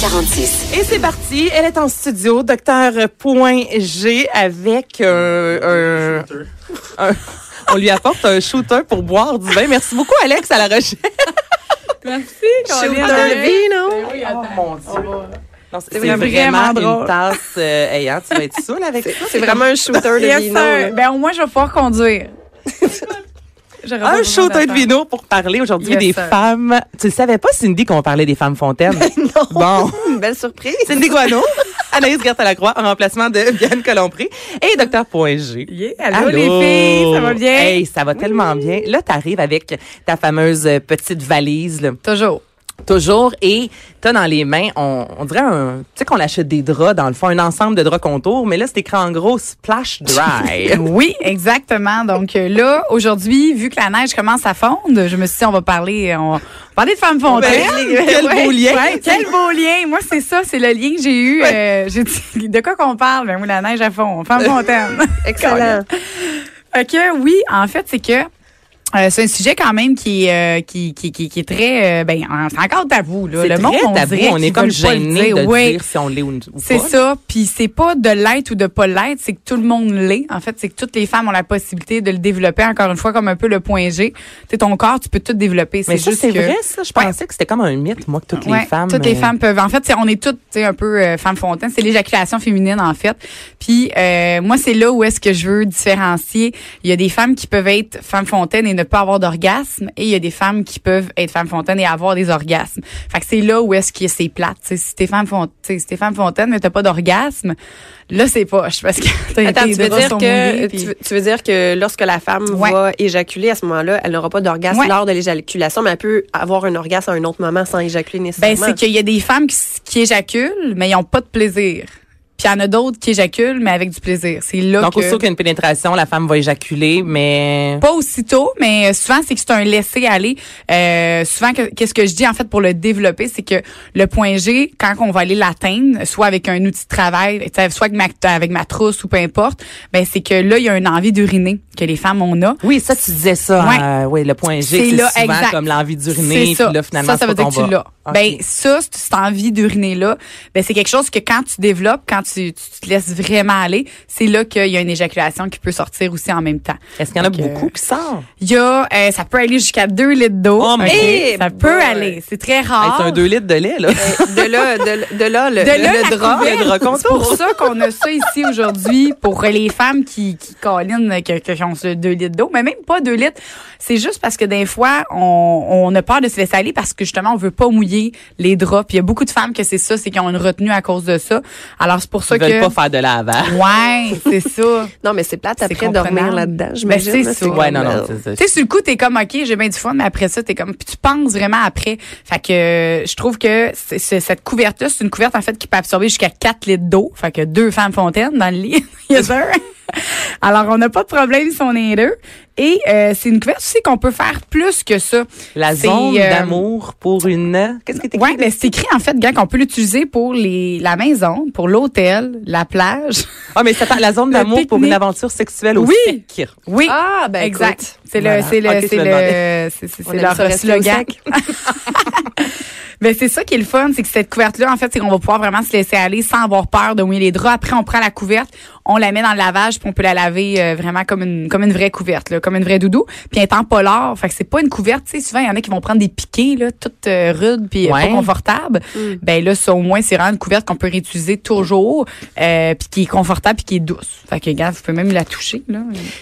46. Et c'est parti. Elle est en studio, docteur Point G, avec euh, un, un- On lui apporte un shooter pour boire du vin. Merci beaucoup, Alex, à la recherche. Merci, Shooter vino. Oui, Oh mon Dieu. Non, c'est vraiment, vraiment drôle. une tasse. Euh, hey, hein, tu vas être saoul avec ça. C'est vraiment un shooter de Yes, vino. Ben, au moins, je vais pouvoir conduire. Un shooter de vino pour parler aujourd'hui Yes, des sir. femmes. Tu ne savais pas, Cindy, qu'on parlait des femmes fontaines? non. Bon. Une belle surprise. Cindy Guano, Anaïs Gertin-Lacroix en remplacement de Diane Colompré et Docteur Point G. Yeah, allô, les filles, ça va bien? Hey, ça va tellement bien. Là, t'arrives avec ta fameuse petite valise, là, Toujours. Toujours, et t'as dans les mains, on, on dirait un, tu sais qu'on achète des draps, dans le fond, un ensemble de draps contours, mais là, c'est écrit en gros Splash Dry. Oui, exactement. Donc euh, là, aujourd'hui, vu que la neige commence à fondre, je me suis dit, on va parler, on va parler de femmes fontaines. Ben, quel beau lien. Ouais, quel beau lien. Moi, c'est ça, c'est le lien que j'ai eu. euh, j'ai dit, de quoi qu'on parle? Ben oui, la neige à fond. Femmes fontaines. Excellent. OK, oui, en fait, c'est que euh, c'est un sujet quand même qui, euh, qui, qui, qui, qui est très... euh, ben, c'est encore tabou. Là. C'est Le monde, on tabou, on est comme gêné de Ouais. dire si on l'est ou, ou C'est pas. ça, puis c'est pas de l'être ou de pas l'être, c'est que tout le monde l'est. En fait, c'est que toutes les femmes ont la possibilité de le développer. Encore une fois, comme un peu le point G. Tu ton corps, tu peux tout développer. Mais C'est c'est que vrai, ça. Je pensais que c'était comme un mythe, moi, que toutes Ouais, les femmes. Toutes les euh, femmes peuvent. En fait, c'est- on est toutes tu sais, un peu euh, femmes fontaines. C'est l'éjaculation féminine, en fait. Puis euh, moi, c'est là où est-ce que je veux différencier. Il y a des femmes qui peuvent être femmes fontaines et ne pas avoir d'orgasme. Et il y a des femmes qui peuvent être femmes fontaines et avoir des orgasmes. Fait que c'est là où est-ce que c'est plate. Si t'es femme fontaine, si t'es femme fontaine, mais t'as pas d'orgasme, là, c'est poche. Parce que t'as Attends, tu veux dire que mouillés, tu, veux- tu veux dire que lorsque la femme Ouais. va éjaculer à ce moment-là, elle n'aura pas d'orgasme Ouais. lors de l'éjaculation, mais elle peut avoir un orgasme à un autre moment sans éjaculer Ben, nécessairement. c'est qu'il y a des femmes qui, qui éjaculent, mais ils n'ont pas de plaisir. Puis il y en a d'autres qui éjaculent, mais avec du plaisir. C'est là Donc, que... aussitôt qu'il y a une pénétration, la femme va éjaculer, mais... Pas aussitôt, mais euh, souvent c'est que c'est un laisser aller. Euh, souvent que- qu'est-ce que je dis en fait pour le développer, c'est que le point G, quand on va aller l'atteindre, soit avec un outil de travail, soit avec ma, avec ma trousse ou peu importe, ben c'est que là il y a une envie d'uriner que les femmes on a. Oui, ça, tu disais ça. Ouais. euh, oui, le point G, C'est souvent exact. comme l'envie d'uriner. Puis là, finalement, ça, ça veut dire que tu l'as. Ben, ça, cette envie d'uriner-là, ben, c'est quelque chose que quand tu développes, quand tu, tu te laisses vraiment aller, c'est là qu'il y a une éjaculation qui peut sortir aussi en même temps. Est-ce qu'il y en a que- beaucoup qui sortent? Il y a, euh, ça peut aller jusqu'à 2 litres d'eau. Oh? Ça peut aller. C'est très rare. c'est un 2 litres de lait, là. de là, de, de là, le, De là, le drap. le drap C'est pour ça qu'on a ça ici aujourd'hui pour les femmes qui, qui câlinent, qui, qui ont ce 2 litres d'eau, mais même pas 2 litres. C'est juste parce que des fois, on, on a peur de se laisser aller parce que justement, on veut pas mouiller les draps. Puis il y a beaucoup de femmes que c'est ça, c'est qu'ils ont une retenue à cause de ça. Alors c'est pour ça Ils veulent que... pas faire de lavage. Ouais, c'est ça. Non, mais c'est plate C'est après dormir là-dedans, Ben, j'imagine. c'est ça. Ouais, non, non, comme, c'est ça. Tu sais, sur le coup, t'es comme, OK, j'ai bien du fun, mais après ça, t'es comme, puis tu penses vraiment après. Fait que euh, je trouve que cette couverte-là, c'est une couverte, en fait, qui peut absorber jusqu'à 4 litres d'eau. Fait que deux femmes fontaines dans le lit. yes, sir. Alors, on n'a pas de problème si on est deux. Et euh, c'est une couverte aussi qu'on peut faire plus que ça. La zone euh, d'amour pour une... Qu'est-ce que t'écris? Ouais, ben c'est écrit en fait, gars, qu'on peut l'utiliser pour les la maison, pour l'hôtel, la plage. Ah, mais c'est la zone d'amour pour une aventure sexuelle au Oui. sec. Oui. Ah, ben exact. C'est voilà. le, c'est le, c'est le, c'est, leur slogan. Ben c'est ça qui est le fun, c'est que cette couverte-là, en fait, c'est qu'on va pouvoir vraiment se laisser aller sans avoir peur de mouiller les draps. Après, on prend la couverte, on la met dans le lavage, puis on peut la laver euh, vraiment comme une comme une vraie couverte, là, comme une vraie doudou. Puis elle est en polar, fait que c'est pas une couverte. Tu sais, souvent il y en a qui vont prendre des piquets là, toutes euh, rudes puis Ouais. pas confortables. Ben là, ça au moins c'est vraiment une couverte qu'on peut réutiliser toujours, euh, puis qui est confortable puis qui est douce. Fait que regarde, vous pouvez même la toucher là.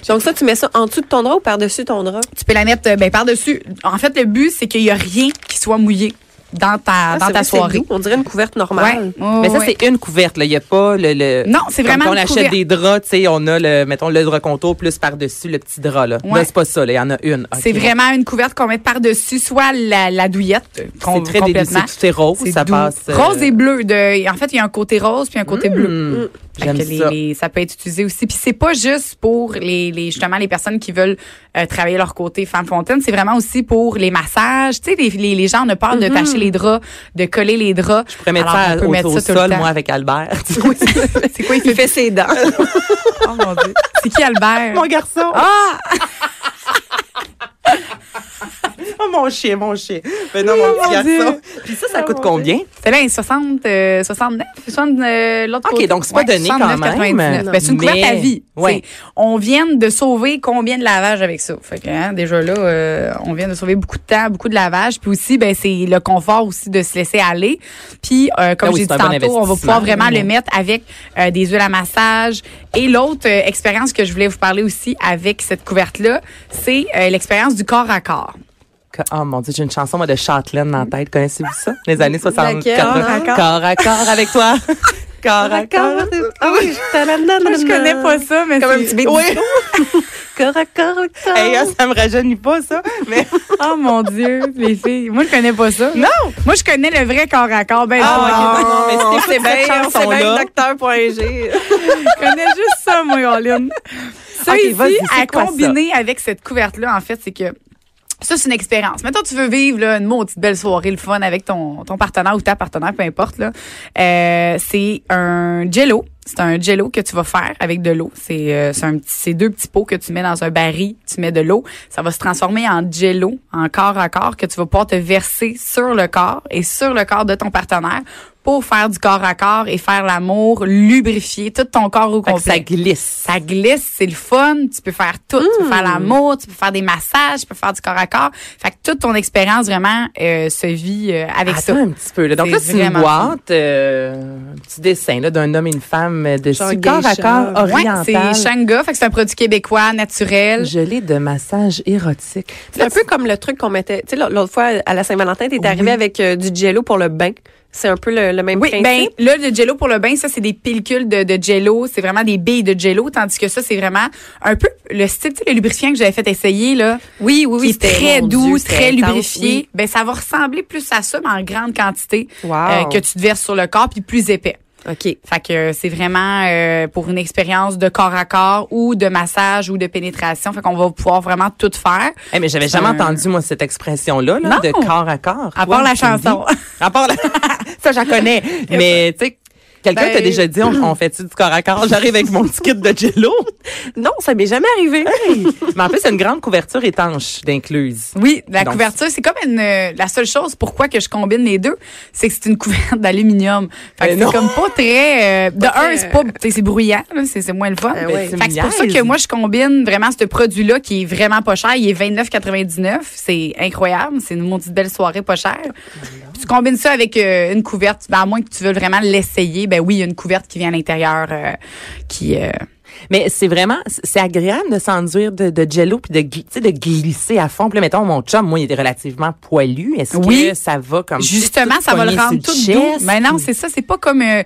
Donc ça, tu mets ça en dessous de ton drap ou par-dessus ton drap? Tu peux la mettre euh, ben par dessus. En fait, le but c'est qu'il y a rien qui soit mouillé. Dans ta, Ah, dans c'est ta vrai, c'est soirée. doux. On dirait une couverte normale. Ouais, Mais ça, ouais. c'est une couverte. Il n'y a pas le. le- Non, c'est vraiment quand on achète couverte. des draps, tu sais, on a le, mettons, le drap contour plus par-dessus le petit drap, là. Ouais. Là, c'est pas ça. Il y en a une. C'est vraiment une couverte qu'on met par-dessus, soit la, la douillette, C'est très complètement. délicieux. Tout est rose. C'est Ça doux. passe. euh, Rose et bleu. De, en fait, il y a un côté rose puis un côté bleu. hmm, J'aime que les- ça. les- ça peut être utilisé aussi. Puis c'est pas juste pour les, les justement les personnes qui veulent euh, travailler leur côté femme fontaine. C'est vraiment aussi pour les massages. Tu sais, les, les, les gens ont peur de les draps, de coller les draps. Je pourrais mettre Alors, ça on peut au, mettre au ça tout le sol, temps. moi, avec Albert. C'est quoi il fait? Il fait ses dents. Oh mon Dieu. C'est qui Albert? Mon garçon. Ah! Oh, mon chien, mon chien. Mais non, mon petit garçon. Puis ça, ça coûte combien? C'est là, 60, euh, 69, 60, euh, l'autre OK, côté. donc c'est pas donné quand 69, même. 99. Ben, c'est une Mais- couverte à vie. Ouais. On vient de sauver combien de lavage avec ça? Fait que, hein, déjà là, euh, on vient de sauver beaucoup de temps, beaucoup de lavage. Puis aussi, ben, c'est le confort aussi de se laisser aller. Puis, euh, comme Ah oui, j'ai dit bon tantôt, on va pouvoir vraiment le mettre avec euh, des huiles à massage. Et l'autre euh, expérience que je voulais vous parler aussi avec cette couverte-là, c'est euh, l'expérience du corps à corps. Que- Oh mon Dieu, j'ai une chanson moi, de Châtelaine dans la tête. Connaissez-vous ça? Les années 60. Laquelle? 80. Corps à corps. Corps à corps avec toi. corps à corps. Ah oui, Moi, je connais pas ça, mais Comme un c'est- petit bébé. Oui. Corps à corps avec toi. Hey, hein, ça me rajeunit pas, ça. Mais Oh mon Dieu, les filles. Moi, je connais pas ça. non. Moi, je connais le vrai corps à corps. Ben, Ah, ok, non, mais c'est bien, c'est bien docteur.g. je connais juste ça, moi, Orline. Ça, Ok, ici, c'est à ça? combiner avec cette couverte-là, en fait, c'est que ça, c'est une expérience. Maintenant, tu veux vivre là, une maudite belle soirée, le fun avec ton, ton partenaire ou ta partenaire, peu importe. Là. Euh, c'est un jello. C'est un jello que tu vas faire avec de l'eau. C'est euh, c'est deux petits pots que tu mets dans un baril, tu mets de l'eau. Ça va se transformer en jello, en corps à corps, que tu vas pouvoir te verser sur le corps et sur le corps de ton partenaire pour faire du corps à corps et faire l'amour, lubrifier tout ton corps au complet. ça glisse. Ça glisse, c'est le fun. Tu peux faire tout. Tu peux faire l'amour, tu peux faire des massages, tu peux faire du corps à corps. Fait que toute ton expérience vraiment euh, se vit euh, avec Attends ça. un petit peu. Là. Donc C'est là, c'est une boîte, euh, un petit dessin là, d'un homme et une femme de Genre corps à corps Ouais, oriental. c'est Shanga, fait que c'est un produit québécois naturel. Gelé de massage érotique. C'est un peu comme le truc qu'on mettait. Tu sais, l'autre fois, à la Saint-Valentin, t'es arrivé avec euh, du jello pour le bain. C'est un peu le, le même Oui, ben là le jello pour le bain, ça c'est des pellicules de, de jello, c'est vraiment des billes de jello, tandis que ça c'est vraiment un peu le style, tu sais, le lubrifiant que j'avais fait essayer là, oui, oui, qui oui. est c'était- très doux, Dieu, très intense, lubrifié. oui. Ben ça va ressembler plus à ça, mais en grande quantité Wow. euh, que tu te verses sur le corps, puis plus épais. OK. Fait que euh, c'est vraiment euh, pour une expérience de corps à corps ou de massage ou de pénétration. Fait qu'on va pouvoir vraiment tout faire. Eh, mais j'avais jamais entendu, moi, cette expression-là, là, de corps à corps. À part la chanson. À part la... ça, j'en connais. mais, tu sais, quelqu'un Ben- t'a déjà dit, on, on fait-tu du corps à corps? J'arrive avec mon petit kit de jello. Non, ça m'est jamais arrivé. mais en plus, c'est une grande couverture étanche d'incluse. Oui, la Donc- couverture, c'est comme une euh, la seule chose pourquoi que je combine les deux, c'est que c'est une couverte d'aluminium. Fait que c'est comme pas très euh, de Pas un, c'est pas c'est bruyant, c'est moins le fun. Ah ouais. tu Fait que c'est pour ça que moi je combine vraiment ce produit là qui est vraiment pas cher, il est 29.99, c'est incroyable, c'est une maudite belle soirée pas chère. Tu combines ça avec euh, une couverte, ben, à moins que tu veuilles vraiment l'essayer, ben oui, il y a une couverte qui vient à l'intérieur euh, qui euh, Mais c'est vraiment, c'est agréable de s'enduire de, de jello puis de, glisser à fond. Puis là, mettons, mon chum, moi, il était relativement poilu. Est-ce Oui. que ça va comme Justement, ça va le rendre tout doux. Mais non, c'est ça, c'est pas comme euh,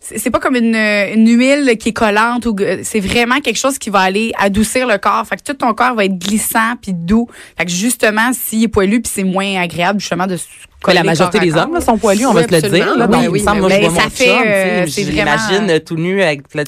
c'est pas comme une, une huile qui est collante ou c'est vraiment quelque chose qui va aller adoucir le corps. Fait que tout ton corps va être glissant puis doux. Fait que justement, s'il est poilu puis c'est moins agréable justement de coller la majorité des hommes là, sont poilus, on Oui, va se le dire. Là, Oui, donc, oui, il me semble, mais moi, je oui. vois Mais ça mon fait, chum, euh, vraiment- euh, tout nu avec là,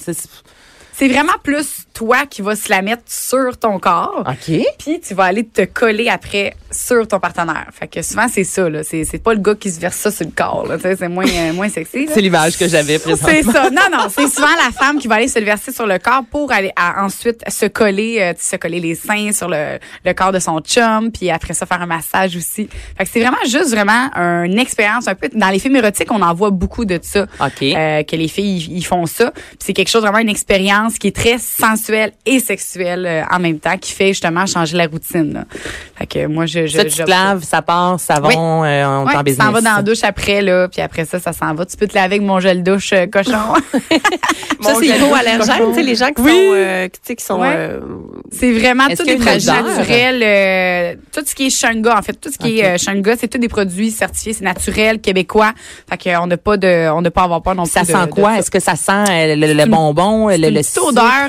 C'est vraiment plus toi qui vas se la mettre sur ton corps. OK. Puis tu vas aller te coller après sur ton partenaire. Fait que souvent c'est ça là, c'est c'est pas le gars qui se verse ça sur le corps là, c'est moins euh, moins sexy. là. C'est l'image que j'avais C'est présentement. ça. Non, non, c'est souvent la femme qui va aller se le verser sur le corps pour aller à- ensuite se coller, euh, se coller les seins sur le, le corps de son chum, puis après ça faire un massage aussi. Fait que c'est vraiment juste vraiment une expérience un peu. Dans les films érotiques, on en voit beaucoup de ça. OK. Euh, que les filles ils- ils font ça. Puis c'est quelque chose vraiment une expérience qui est très sensuelle et sexuelle euh, en même temps, qui fait justement changer la routine. là. Fait que moi je je, je Ça, tu te laves, ça passe, savon, euh, on Ouais, t'en tu t'en vas business. dans la douche après, là, puis après ça, ça s'en va. Tu peux te laver avec mon gel douche euh, cochon. Ça, c'est hypoallergène, tu sais, les gens qui Oui. sont, euh, tu sais, qui sont, Ouais. euh, c'est vraiment y des produits naturels. euh, tout ce qui est Shanga, en fait, tout ce qui est euh, Shanga, c'est tous des produits certifiés, c'est naturel, québécois. Fait qu'on n'a pas de, on n'a pas à avoir peur non plus. Ça de- sent de quoi? ça. Est-ce que ça sent euh, le, le une- bonbon, le, le sucre, odeur.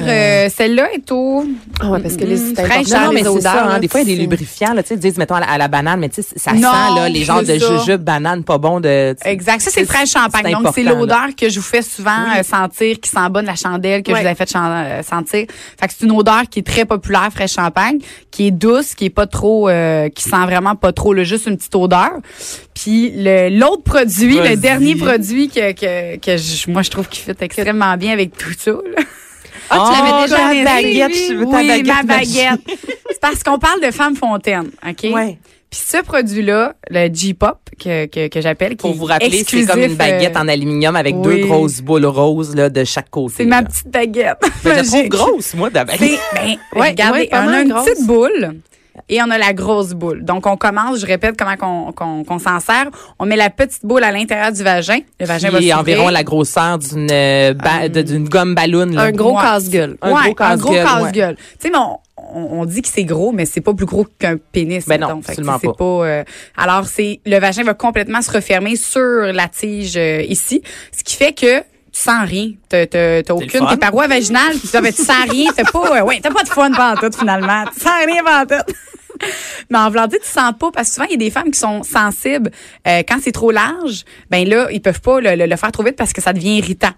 Celle-là est au. Ah ouais, parce que les, important, Non, mais les c'est ça. hein, des fois, il y a des lubrifiants. Là, tu sais, ils disent, mettons, à la, à la banane, mais tu sais, ça Non, sent là, les genres de jujubes, banane, pas bon. de. Exact. Ça, c'est fraîche champagne. Donc, c'est l'odeur que je vous fais souvent euh, sentir, qui sent bonne la chandelle que je vous ai fait euh, sentir. Fait que c'est une odeur qui est très populaire, fraîche champagne, qui est douce, qui est pas trop, euh, qui sent vraiment pas trop, là, juste une petite odeur. Puis le l'autre produit, Vas-y. le dernier produit que que, que je- moi je trouve qui fit extrêmement bien avec tout ça. là. Ah, tu l'avais Oh, déjà ta baguette, je veux ta oui, baguette ma baguette. c'est parce qu'on parle de femme fontaine, ok? Ouais. Puis ce produit-là, le G-pop que que, que j'appelle, qui Pour vous rappeler, c'est comme une baguette euh, en aluminium avec oui. deux grosses boules roses là, de chaque côté. C'est ma petite baguette. Mais Je la trouve grosse, moi, de la baguette. Ben, Ouais, regardez, ouais, on a une grosse. petite boule et on a la grosse boule. Donc, on commence, je répète comment qu'on, qu'on, qu'on s'en sert. On met la petite boule à l'intérieur du vagin. Le vagin va Qui est s'ouvrir. environ la grosseur d'une euh, ba- de- d'une gomme ballon. là. Un gros Ouais. casse-gueule. Un ouais, gros un gros casse-gueule, ouais. casse-gueule. Tu sais, mais on, on, dit que c'est gros, mais c'est pas plus gros qu'un pénis. Ben non, absolument c'est pas. pas. euh, alors, c'est le vagin va complètement se refermer sur la tige euh, ici, ce qui fait que tu sens rien. T'as, t'as, t'as aucune tes parois vaginales. Tu, ben, tu sens rien. T'as pas, euh, ouais, t'as pas de fun tout finalement. Tu sens rien pantoute. Mais en voulant dire, tu sens pas parce que souvent il y a des femmes qui sont sensibles euh, quand c'est trop large. Ben là, ils peuvent pas le, le- le faire trop vite parce que ça devient irritant.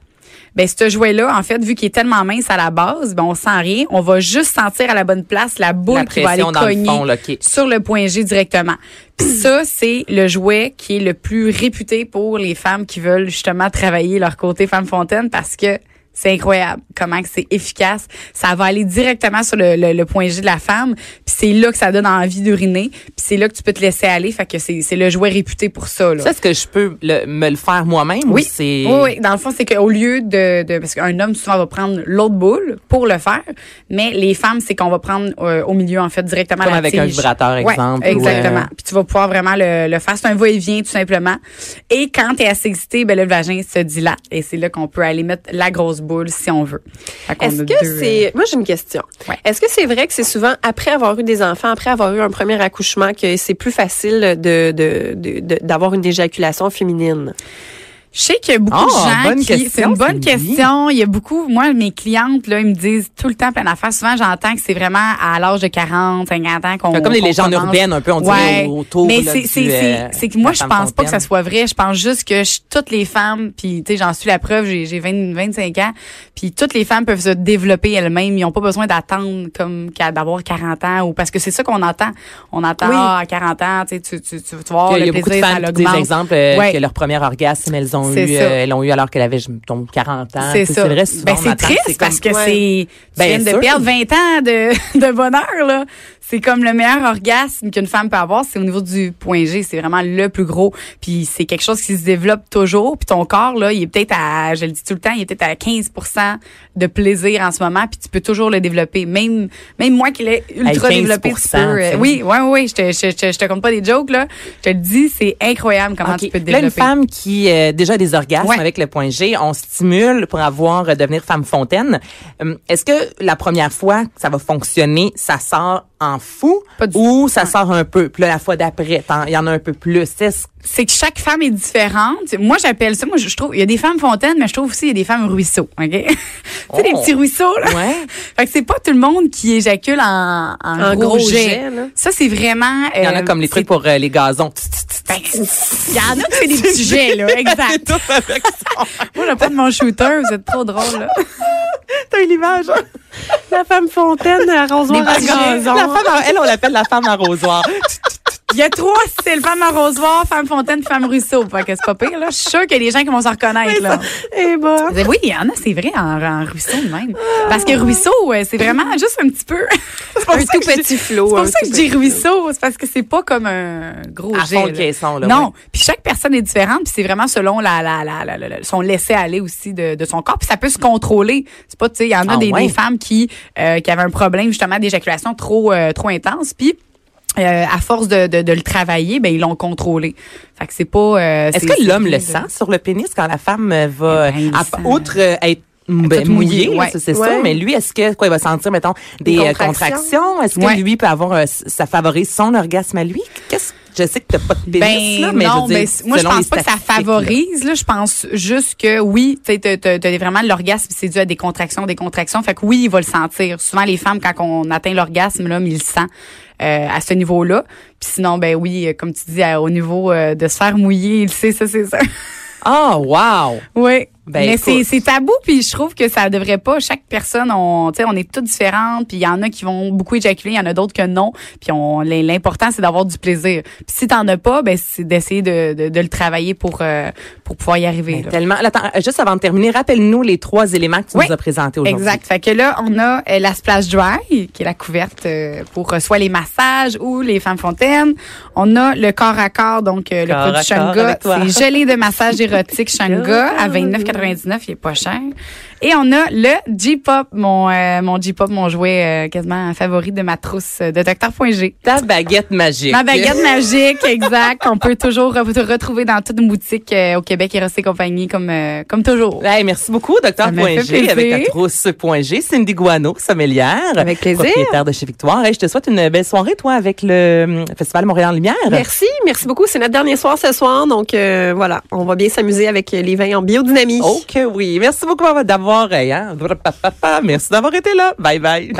Ben ce jouet-là, en fait, vu qu'il est tellement mince à la base, ben on sent rien. On va juste sentir à la bonne place la boule La qui va aller le cogner fond, là, OK. sur le point G directement. Puis ça, c'est le jouet qui est le plus réputé pour les femmes qui veulent justement travailler leur côté femme fontaine parce que c'est incroyable comment que c'est efficace. Ça va aller directement sur le, le, le point G de la femme. Puis c'est là que ça donne envie d'uriner. Puis c'est là que tu peux te laisser aller. Fait que c'est c'est le jouet réputé pour ça. Là. Ça, est-ce que je peux le- me le faire moi-même? ou Oui. c'est... Oui, oui. Dans le fond, c'est qu'au lieu de, de parce qu'un homme souvent va prendre l'autre boule pour le faire, mais les femmes, c'est qu'on va prendre euh, au milieu en fait directement Comme la avec un vibrateur, Ouais, exemple, ou, exactement. euh, Puis tu vas pouvoir vraiment le, le faire. C'est un va-et-vient tout simplement. Et quand tu es assez excité, ben le vagin se dilate et c'est là qu'on peut aller mettre la grosse boule si on veut. Est-ce que deux, euh, c'est. Moi, j'ai une question. Ouais. Est-ce que c'est vrai que c'est souvent après avoir eu des enfants, après avoir eu un premier accouchement, que c'est plus facile de, de, de- de- d'avoir une éjaculation féminine? Je sais qu'il y a beaucoup Ah, de gens bonne qui. C'est une bonne question. Il y a beaucoup. Moi, mes clientes, là, ils me disent tout le temps plein d'affaires. Souvent, j'entends que c'est vraiment à l'âge de 40, 50 ans qu'on. Comme les légendes urbaines, un peu, on dirait, Ouais. autour, Mais c'est, euh, que moi, je pense pas que ça soit vrai. Je pense juste que je- toutes les femmes, puis tu sais, j'en suis la preuve. J'ai, j'ai 20, 25 ans, puis toutes les femmes peuvent se développer elles-mêmes. Ils ont pas besoin d'attendre comme d'avoir 40 ans ou parce que c'est ça qu'on entend. On entend Oui. ah, à 40 ans, tu sais, tu, tu, tu, vas avoir Il y le a beaucoup de plaisir, femmes ça qui disent l'augmente. exemple euh, Ouais. que leur premier orgasme, elles ont C'est eu, euh, elles l'ont eu alors qu'elle avait, je me trompe, 40 ans. C'est Tu ça. ben, c'est triste parce que Ouais. c'est tu Ben, viens de perdre 20 ans de, de bonheur là. C'est comme le meilleur orgasme qu'une femme peut avoir, c'est au niveau du point G, c'est vraiment le plus gros. Puis c'est quelque chose qui se développe toujours. Puis ton corps là, il est peut-être à, je le dis tout le temps, il est peut-être à 15 de plaisir en ce moment. Puis tu peux toujours le développer. Même même moi qui l'ai ultra 15%, développé, tu peux. euh, tu oui, ouais, ouais, je te, je, je, je te compte pas des jokes là. Je te le dis, c'est incroyable comment tu peux te Là, une développer. femme qui euh, déjà des orgasmes Ouais. avec le point G, on stimule pour avoir euh, devenir femme fontaine. Hum, Est-ce que la première fois que ça va fonctionner, ça sort en fou Pas du ou ça sort un peu? Puis là la fois d'après, il y en a un peu plus. C'est que chaque femme est différente. Moi, j'appelle ça, moi, je trouve, il y a des femmes fontaines, mais je trouve aussi qu'il y a des femmes ruisseaux, OK? tu sais, les Oh. petits ruisseaux, là. Ouais. Fait que c'est pas tout le monde qui éjacule en, en, En gros, gros jet. jet, là. Ça, c'est vraiment... Il y en a euh, comme les trucs pour euh, les gazons. Il y en a qui c'est des petits jets, là, exact. Moi, je vais prendre mon shooter, vous êtes trop drôle, là. T'as eu l'image. hein? La femme fontaine, arrosoir à gazon. La femme, elle, on l'appelle la femme arrosoir. Il y a trois, c'est le femme arrosoir, femme fontaine, femme ruisseau. Fait que c'est pas pire, là. Je suis sûre qu'il y a des gens qui vont s'en reconnaître, là. Eh ben. Vous dites, Oui, il y en a, c'est vrai, en, en ruisseau de même. Parce que ruisseau, euh, c'est vraiment juste un petit peu. Un tout petit flot. C'est pour ça que je dis ruisseau, c'est parce que c'est pas comme un gros À fond caisson, là. Non, puis chaque personne est différente, puis c'est vraiment selon la, la, la, la- son laisser aller aussi de, de son corps, puis ça peut se contrôler. C'est pas, tu sais, il y en a Ah des femmes qui euh, qui avaient un problème justement d'éjaculation trop euh, trop intense, puis euh, à force de, de, de le travailler, ben ils l'ont contrôlé. Fait que c'est pas. euh, Est-ce que l'homme le sent sur le pénis quand la femme euh, va, Eh ben, à- outre euh, être ben, mouillé, ouais. ça, c'est Ouais. sûr, mais lui, est-ce que quoi, il va sentir, mettons, des, euh, contractions? contractions? Est-ce que Ouais. lui peut avoir, euh, ça favorise son orgasme à lui? Qu'est-ce je sais que t'as pas de pénis, Ben là, mais je non, veux dire, ben, moi je pense pas que ça là. favorise. Là. Je pense juste que oui, tu t'as vraiment l'orgasme, c'est dû à des contractions, des contractions. Fait que oui, il va le sentir. Souvent les femmes, quand on atteint l'orgasme, l'homme il le sent euh, à ce niveau-là. Puis sinon, ben oui, comme tu dis, au niveau euh, de se faire mouiller, il sait, ça c'est ça. Ah, wow! Oui. Ben, mais c'est c'est tabou puis je trouve que ça devrait pas chaque personne on tu sais on est toutes différentes puis il y en a qui vont beaucoup éjaculer il y en a d'autres que non puis on l'important c'est d'avoir du plaisir puis si t'en as pas ben c'est d'essayer de, de, de le travailler pour euh, pour pouvoir y arriver Ben, là. tellement. Attends, juste avant de terminer, rappelle-nous les trois éléments que tu Oui. nous as présentés aujourd'hui. Exact. Fait que là, on a euh, la splash dry, qui est la couverte euh, pour euh, soit les massages ou les femmes fontaines. On a le corps à corps, donc euh, le Corps produit Shanga. C'est gelé de massage érotique Shanga à 29,99. Il est pas cher. Et on a le J-pop, mon euh, mon J-pop, mon jouet euh, quasiment favori de ma trousse euh, de Docteur.g. Ta baguette magique. Ma baguette magique, exact, qu'on peut toujours re- retrouver dans toute boutique euh, au Québec, et compagnie, comme comme, comme toujours. Hey, merci beaucoup, Docteur Ça m'a fait Point G, plaisir. avec ta trousse Point G. Cindy Guano, sommelière. Avec plaisir. Propriétaire de chez Victoire. Hey, je te souhaite une belle soirée, toi, avec le Festival Montréal en Lumière. Merci, merci beaucoup. C'est notre dernier soir ce soir, donc euh, voilà, on va bien s'amuser avec les vins en biodynamie. Oh que oui. Merci beaucoup d'avoir, hein. Merci d'avoir été là. Bye bye.